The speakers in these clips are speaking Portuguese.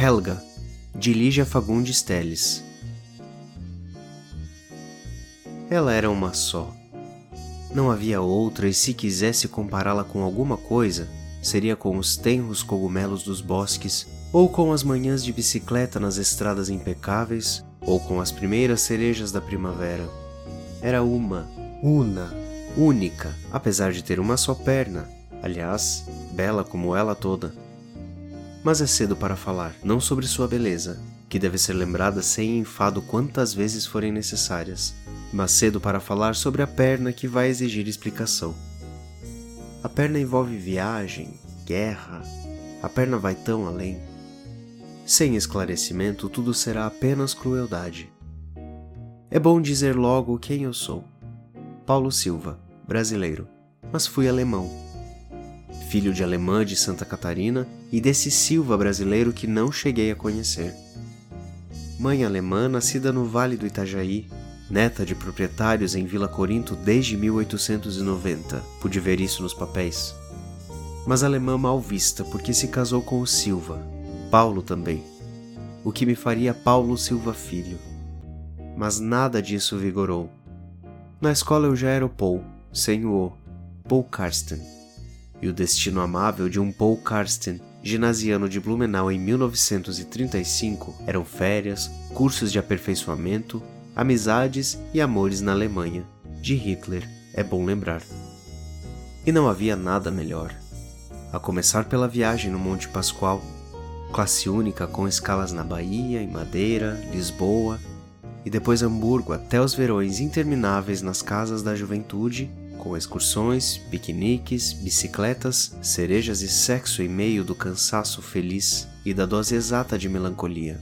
Helga, de Lígia Fagundes Teles. Ela era uma só. Não havia outra, e se quisesse compará-la com alguma coisa, seria com os tenros cogumelos dos bosques, ou com as manhãs de bicicleta nas estradas impecáveis, ou com as primeiras cerejas da primavera. Era uma, una, única, apesar de ter uma só perna, aliás, bela como ela toda. Mas é cedo para falar, não sobre sua beleza, que deve ser lembrada sem enfado quantas vezes forem necessárias, mas cedo para falar sobre a perna que vai exigir explicação. A perna envolve viagem, guerra, a perna vai tão além. Sem esclarecimento, tudo será apenas crueldade. É bom dizer logo quem eu sou. Paulo Silva, brasileiro, mas fui alemão filho de alemã de Santa Catarina e desse Silva brasileiro que não cheguei a conhecer. Mãe alemã nascida no Vale do Itajaí, neta de proprietários em Vila Corinto desde 1890, pude ver isso nos papéis. Mas alemã mal vista porque se casou com o Silva, Paulo também, o que me faria Paulo Silva Filho. Mas nada disso vigorou. Na escola eu já era o Paul, sem o O, Paul Karsten e o destino amável de um Paul Karsten, ginasiano de Blumenau em 1935, eram férias, cursos de aperfeiçoamento, amizades e amores na Alemanha, de Hitler, é bom lembrar. E não havia nada melhor. A começar pela viagem no Monte Pascoal, classe única com escalas na Bahia, em Madeira, Lisboa e depois Hamburgo até os verões intermináveis nas casas da juventude com excursões, piqueniques, bicicletas, cerejas e sexo em meio do cansaço feliz e da dose exata de melancolia.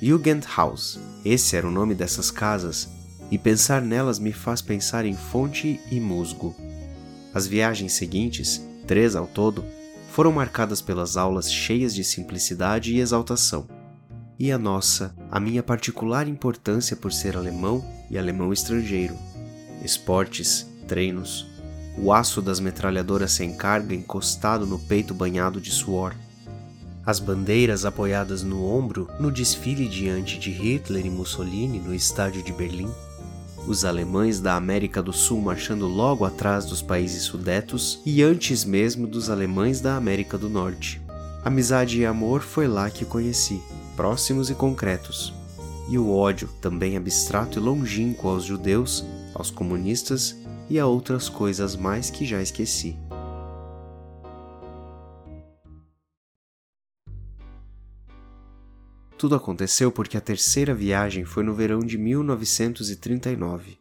Jugendhaus, esse era o nome dessas casas, e pensar nelas me faz pensar em fonte e musgo. As viagens seguintes, três ao todo, foram marcadas pelas aulas cheias de simplicidade e exaltação. E a nossa, a minha particular importância por ser alemão e alemão estrangeiro. Esportes, treinos, o aço das metralhadoras sem carga encostado no peito banhado de suor, as bandeiras apoiadas no ombro no desfile diante de Hitler e Mussolini no estádio de Berlim, os alemães da América do Sul marchando logo atrás dos países sudetos e antes mesmo dos alemães da América do Norte. Amizade e amor foi lá que conheci, próximos e concretos. E o ódio, também abstrato e longínquo aos judeus, aos comunistas e a outras coisas mais que já esqueci. Tudo aconteceu porque a terceira viagem foi no verão de 1939.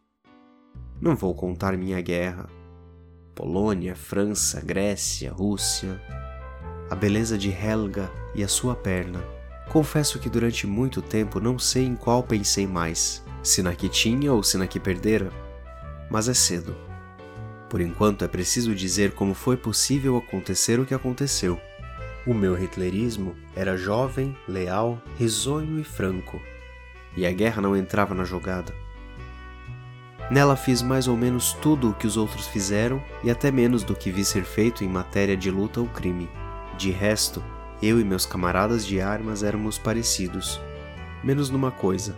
Não vou contar minha guerra. Polônia, França, Grécia, Rússia. A beleza de Helga e a sua perna. Confesso que durante muito tempo não sei em qual pensei mais, se na que tinha ou se na que perdera mas é cedo. Por enquanto é preciso dizer como foi possível acontecer o que aconteceu. O meu hitlerismo era jovem, leal, risonho e franco, e a guerra não entrava na jogada. Nela fiz mais ou menos tudo o que os outros fizeram e até menos do que vi ser feito em matéria de luta ou crime. De resto, eu e meus camaradas de armas éramos parecidos, menos numa coisa: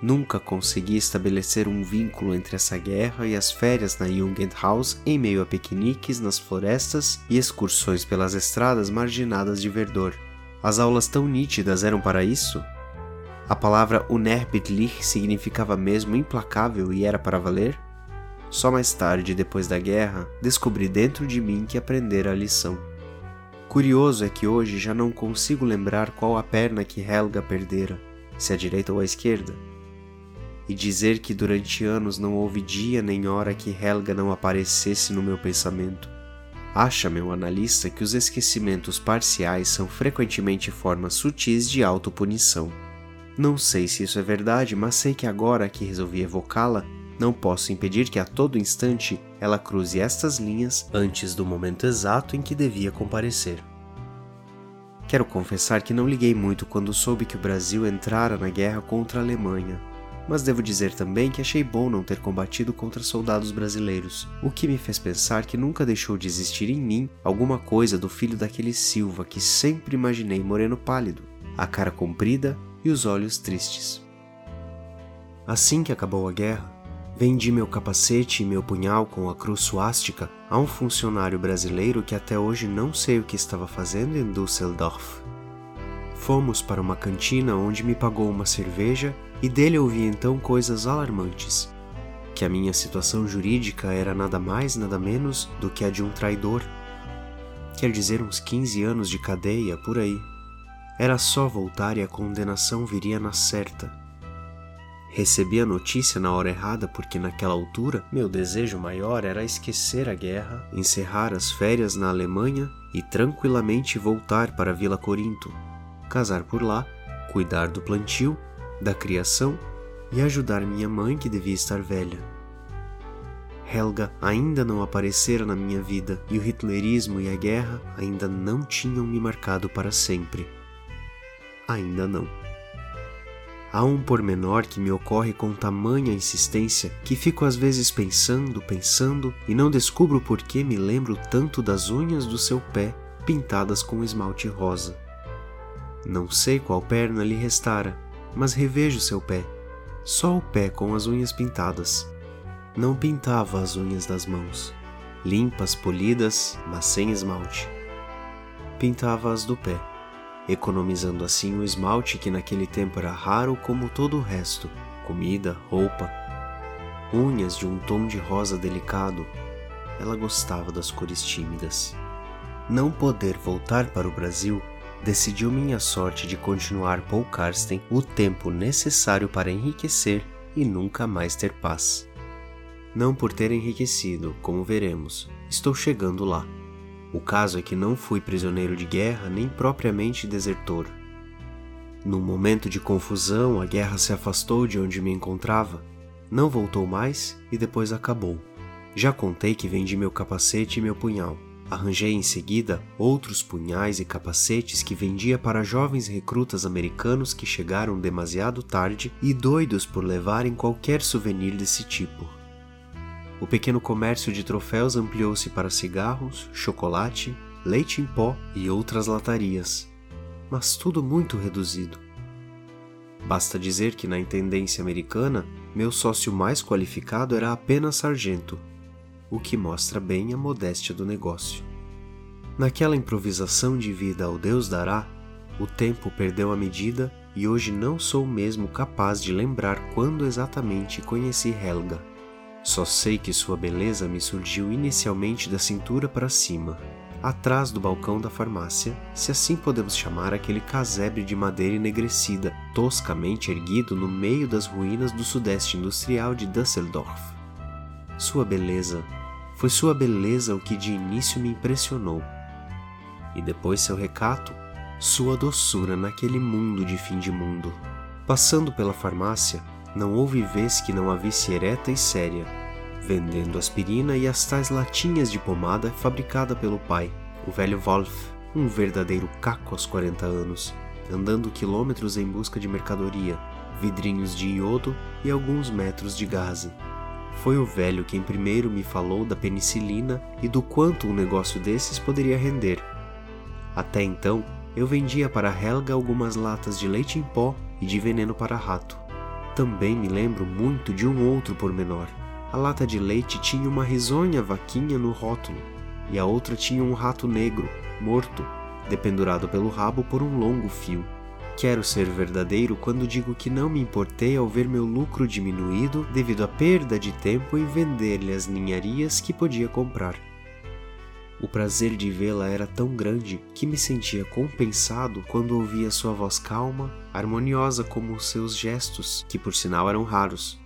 Nunca consegui estabelecer um vínculo entre essa guerra e as férias na Jugendhaus em meio a piqueniques nas florestas e excursões pelas estradas marginadas de verdor. As aulas tão nítidas eram para isso? A palavra unerbittlich significava mesmo implacável e era para valer? Só mais tarde, depois da guerra, descobri dentro de mim que aprendera a lição. Curioso é que hoje já não consigo lembrar qual a perna que Helga perdera, se a direita ou a esquerda e dizer que durante anos não houve dia nem hora que Helga não aparecesse no meu pensamento. Acha, meu analista, que os esquecimentos parciais são frequentemente formas sutis de autopunição. Não sei se isso é verdade, mas sei que agora que resolvi evocá-la, não posso impedir que a todo instante ela cruze estas linhas antes do momento exato em que devia comparecer. Quero confessar que não liguei muito quando soube que o Brasil entrara na guerra contra a Alemanha mas devo dizer também que achei bom não ter combatido contra soldados brasileiros, o que me fez pensar que nunca deixou de existir em mim alguma coisa do filho daquele Silva que sempre imaginei moreno pálido, a cara comprida e os olhos tristes. Assim que acabou a guerra, vendi meu capacete e meu punhal com a cruz suástica a um funcionário brasileiro que até hoje não sei o que estava fazendo em Düsseldorf. Fomos para uma cantina onde me pagou uma cerveja e dele ouvi então coisas alarmantes. Que a minha situação jurídica era nada mais, nada menos do que a de um traidor. Quer dizer, uns 15 anos de cadeia por aí. Era só voltar e a condenação viria na certa. Recebi a notícia na hora errada porque, naquela altura, meu desejo maior era esquecer a guerra, encerrar as férias na Alemanha e tranquilamente voltar para Vila Corinto, casar por lá, cuidar do plantio da criação e ajudar minha mãe que devia estar velha. Helga ainda não aparecera na minha vida e o hitlerismo e a guerra ainda não tinham me marcado para sempre. Ainda não. Há um pormenor que me ocorre com tamanha insistência que fico às vezes pensando, pensando e não descubro por que me lembro tanto das unhas do seu pé pintadas com esmalte rosa. Não sei qual perna lhe restara, mas revejo seu pé, só o pé com as unhas pintadas. Não pintava as unhas das mãos, limpas, polidas, mas sem esmalte. Pintava as do pé, economizando assim o esmalte que naquele tempo era raro como todo o resto, comida, roupa. Unhas de um tom de rosa delicado, ela gostava das cores tímidas. Não poder voltar para o Brasil decidiu minha sorte de continuar Paul Karsten o tempo necessário para enriquecer e nunca mais ter paz. Não por ter enriquecido, como veremos, estou chegando lá. O caso é que não fui prisioneiro de guerra nem propriamente desertor. Num momento de confusão, a guerra se afastou de onde me encontrava, não voltou mais e depois acabou. Já contei que vendi meu capacete e meu punhal. Arranjei em seguida outros punhais e capacetes que vendia para jovens recrutas americanos que chegaram demasiado tarde e doidos por levarem qualquer souvenir desse tipo. O pequeno comércio de troféus ampliou-se para cigarros, chocolate, leite em pó e outras latarias, mas tudo muito reduzido. Basta dizer que na intendência americana, meu sócio mais qualificado era apenas sargento, o que mostra bem a modéstia do negócio. Naquela improvisação de vida ao Deus dará, o tempo perdeu a medida e hoje não sou mesmo capaz de lembrar quando exatamente conheci Helga. Só sei que sua beleza me surgiu inicialmente da cintura para cima, atrás do balcão da farmácia, se assim podemos chamar aquele casebre de madeira enegrecida, toscamente erguido no meio das ruínas do sudeste industrial de Düsseldorf. Sua beleza, foi sua beleza o que de início me impressionou. E depois seu recato, sua doçura naquele mundo de fim de mundo. Passando pela farmácia, não houve vez que não a visse ereta e séria, vendendo aspirina e as tais latinhas de pomada fabricada pelo pai, o velho Wolf, um verdadeiro caco aos 40 anos, andando quilômetros em busca de mercadoria, vidrinhos de iodo e alguns metros de gaze. Foi o velho quem primeiro me falou da penicilina e do quanto um negócio desses poderia render. Até então, eu vendia para Helga algumas latas de leite em pó e de veneno para rato. Também me lembro muito de um outro pormenor. A lata de leite tinha uma risonha vaquinha no rótulo, e a outra tinha um rato negro, morto, dependurado pelo rabo por um longo fio. Quero ser verdadeiro quando digo que não me importei ao ver meu lucro diminuído devido à perda de tempo em vender-lhe as ninharias que podia comprar. O prazer de vê-la era tão grande que me sentia compensado quando ouvia sua voz calma, harmoniosa como os seus gestos, que por sinal eram raros.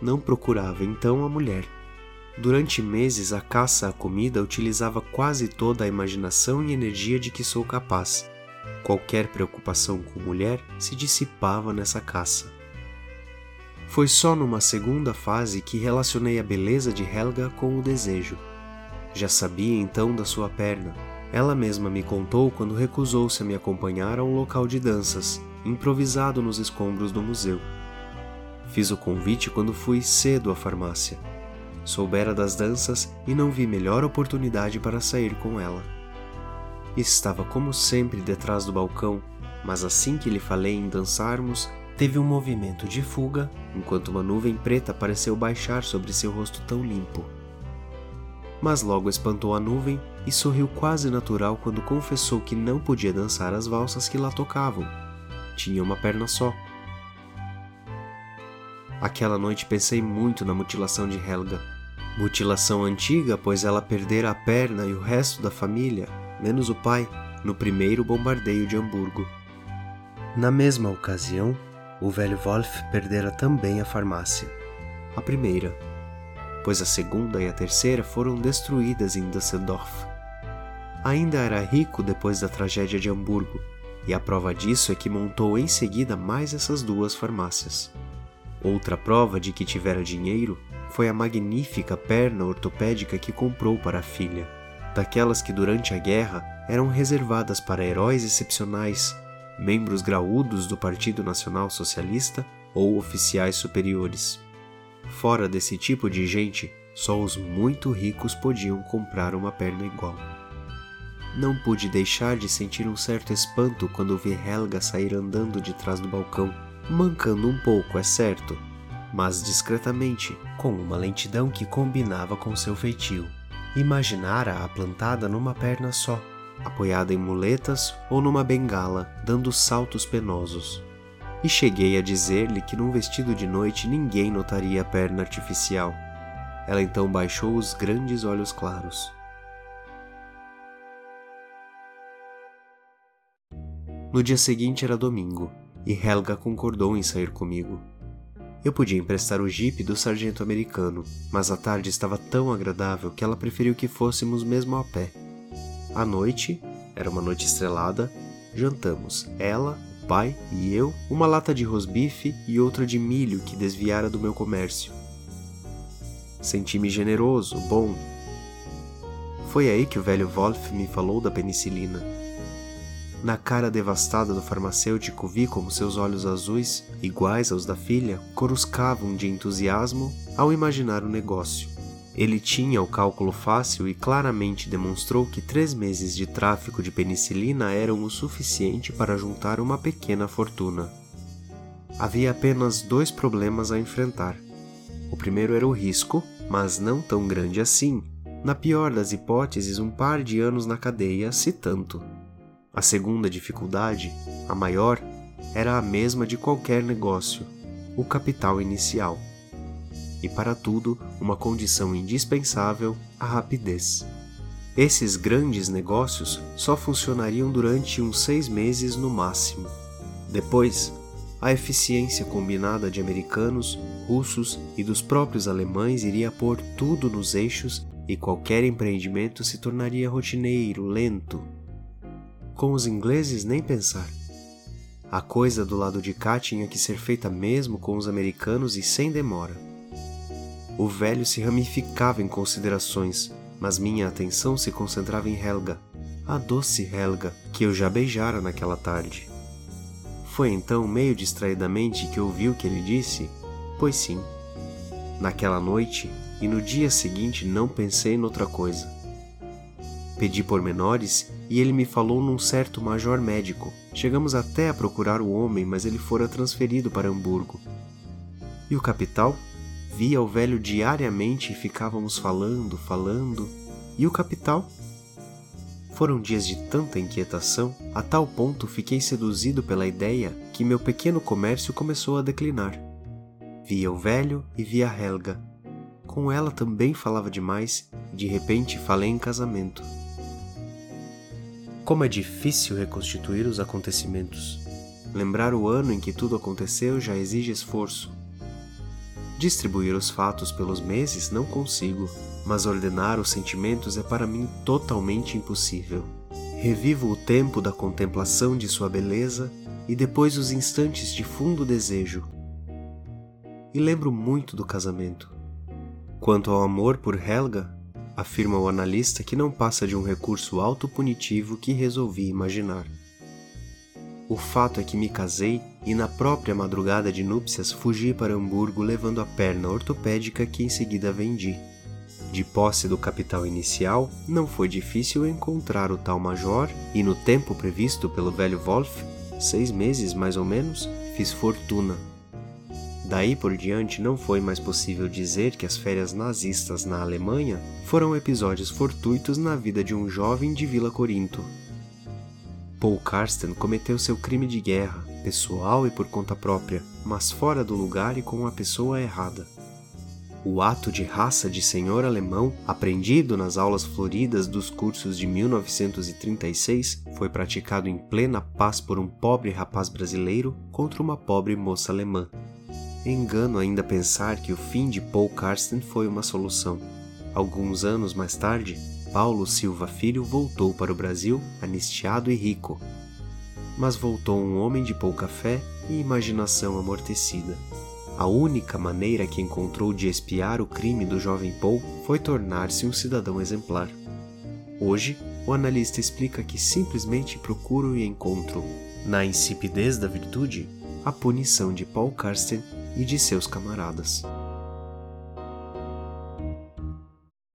Não procurava então a mulher. Durante meses a caça à comida utilizava quase toda a imaginação e energia de que sou capaz Qualquer preocupação com mulher se dissipava nessa caça. Foi só numa segunda fase que relacionei a beleza de Helga com o desejo. Já sabia então da sua perna. Ela mesma me contou quando recusou-se a me acompanhar a um local de danças, improvisado nos escombros do museu. Fiz o convite quando fui cedo à farmácia. Soubera das danças e não vi melhor oportunidade para sair com ela. Estava como sempre detrás do balcão, mas assim que lhe falei em dançarmos, teve um movimento de fuga, enquanto uma nuvem preta pareceu baixar sobre seu rosto tão limpo. Mas logo espantou a nuvem e sorriu quase natural quando confessou que não podia dançar as valsas que lá tocavam. Tinha uma perna só. Aquela noite pensei muito na mutilação de Helga. Mutilação antiga, pois ela perdera a perna e o resto da família, menos o pai, no primeiro bombardeio de Hamburgo. Na mesma ocasião, o velho Wolf perdera também a farmácia. A primeira, pois a segunda e a terceira foram destruídas em Düsseldorf. Ainda era rico depois da tragédia de Hamburgo, e a prova disso é que montou em seguida mais essas duas farmácias. Outra prova de que tivera dinheiro foi a magnífica perna ortopédica que comprou para a filha, daquelas que durante a guerra eram reservadas para heróis excepcionais, membros graúdos do Partido Nacional Socialista ou oficiais superiores. Fora desse tipo de gente, só os muito ricos podiam comprar uma perna igual. Não pude deixar de sentir um certo espanto quando vi Helga sair andando de trás do balcão mancando um pouco, é certo, mas discretamente, com uma lentidão que combinava com seu feitio. Imaginara-a plantada numa perna só, apoiada em muletas ou numa bengala, dando saltos penosos. E cheguei a dizer-lhe que num vestido de noite ninguém notaria a perna artificial. Ela então baixou os grandes olhos claros. No dia seguinte era domingo e Helga concordou em sair comigo. Eu podia emprestar o jipe do sargento americano, mas a tarde estava tão agradável que ela preferiu que fôssemos mesmo a pé. À noite, era uma noite estrelada, jantamos, ela, o pai e eu, uma lata de rosbife e outra de milho que desviara do meu comércio. Senti-me generoso, bom. Foi aí que o velho Wolf me falou da penicilina. Na cara devastada do farmacêutico vi como seus olhos azuis, iguais aos da filha, coruscavam de entusiasmo ao imaginar o negócio. Ele tinha o cálculo fácil e claramente demonstrou que três meses de tráfico de penicilina eram o suficiente para juntar uma pequena fortuna. Havia apenas dois problemas a enfrentar. O primeiro era o risco, mas não tão grande assim. Na pior das hipóteses, um par de anos na cadeia, se tanto. A segunda dificuldade, a maior, era a mesma de qualquer negócio: o capital inicial. E para tudo, uma condição indispensável: a rapidez. Esses grandes negócios só funcionariam durante uns seis meses no máximo. Depois, a eficiência combinada de americanos, russos e dos próprios alemães iria pôr tudo nos eixos e qualquer empreendimento se tornaria rotineiro, lento, com os ingleses, nem pensar. A coisa do lado de cá tinha que ser feita mesmo com os americanos e sem demora. O velho se ramificava em considerações, mas minha atenção se concentrava em Helga, a doce Helga que eu já beijara naquela tarde. Foi então, meio distraidamente, que ouvi o que ele disse? Pois sim. Naquela noite e no dia seguinte não pensei noutra coisa. Pedi pormenores e ele me falou num certo major médico. Chegamos até a procurar o homem, mas ele fora transferido para Hamburgo. E o capital? Via o velho diariamente e ficávamos falando, falando. E o capital? Foram dias de tanta inquietação, a tal ponto fiquei seduzido pela ideia que meu pequeno comércio começou a declinar. Via o velho e via Helga. Com ela também falava demais e de repente falei em casamento. Como é difícil reconstituir os acontecimentos. Lembrar o ano em que tudo aconteceu já exige esforço. Distribuir os fatos pelos meses não consigo, mas ordenar os sentimentos é para mim totalmente impossível. Revivo o tempo da contemplação de sua beleza e depois os instantes de fundo desejo. E lembro muito do casamento. Quanto ao amor por Helga, afirma o analista que não passa de um recurso autopunitivo que resolvi imaginar. O fato é que me casei e na própria madrugada de núpcias fugi para Hamburgo levando a perna ortopédica que em seguida vendi. De posse do capital inicial, não foi difícil encontrar o tal major e, no tempo previsto pelo velho Wolf, seis meses mais ou menos, fiz fortuna. Daí por diante não foi mais possível dizer que as férias nazistas na Alemanha foram episódios fortuitos na vida de um jovem de Vila Corinto. Paul Karsten cometeu seu crime de guerra, pessoal e por conta própria, mas fora do lugar e com a pessoa errada. O ato de raça de senhor alemão, aprendido nas aulas floridas dos cursos de 1936, foi praticado em plena paz por um pobre rapaz brasileiro contra uma pobre moça alemã. Engano ainda pensar que o fim de Paul Karsten foi uma solução. Alguns anos mais tarde, Paulo Silva Filho voltou para o Brasil anistiado e rico. Mas voltou um homem de pouca fé e imaginação amortecida. A única maneira que encontrou de espiar o crime do jovem Paul foi tornar-se um cidadão exemplar. Hoje, o analista explica que simplesmente procuro e encontro, na insipidez da virtude, a punição de Paul Karsten e de seus camaradas.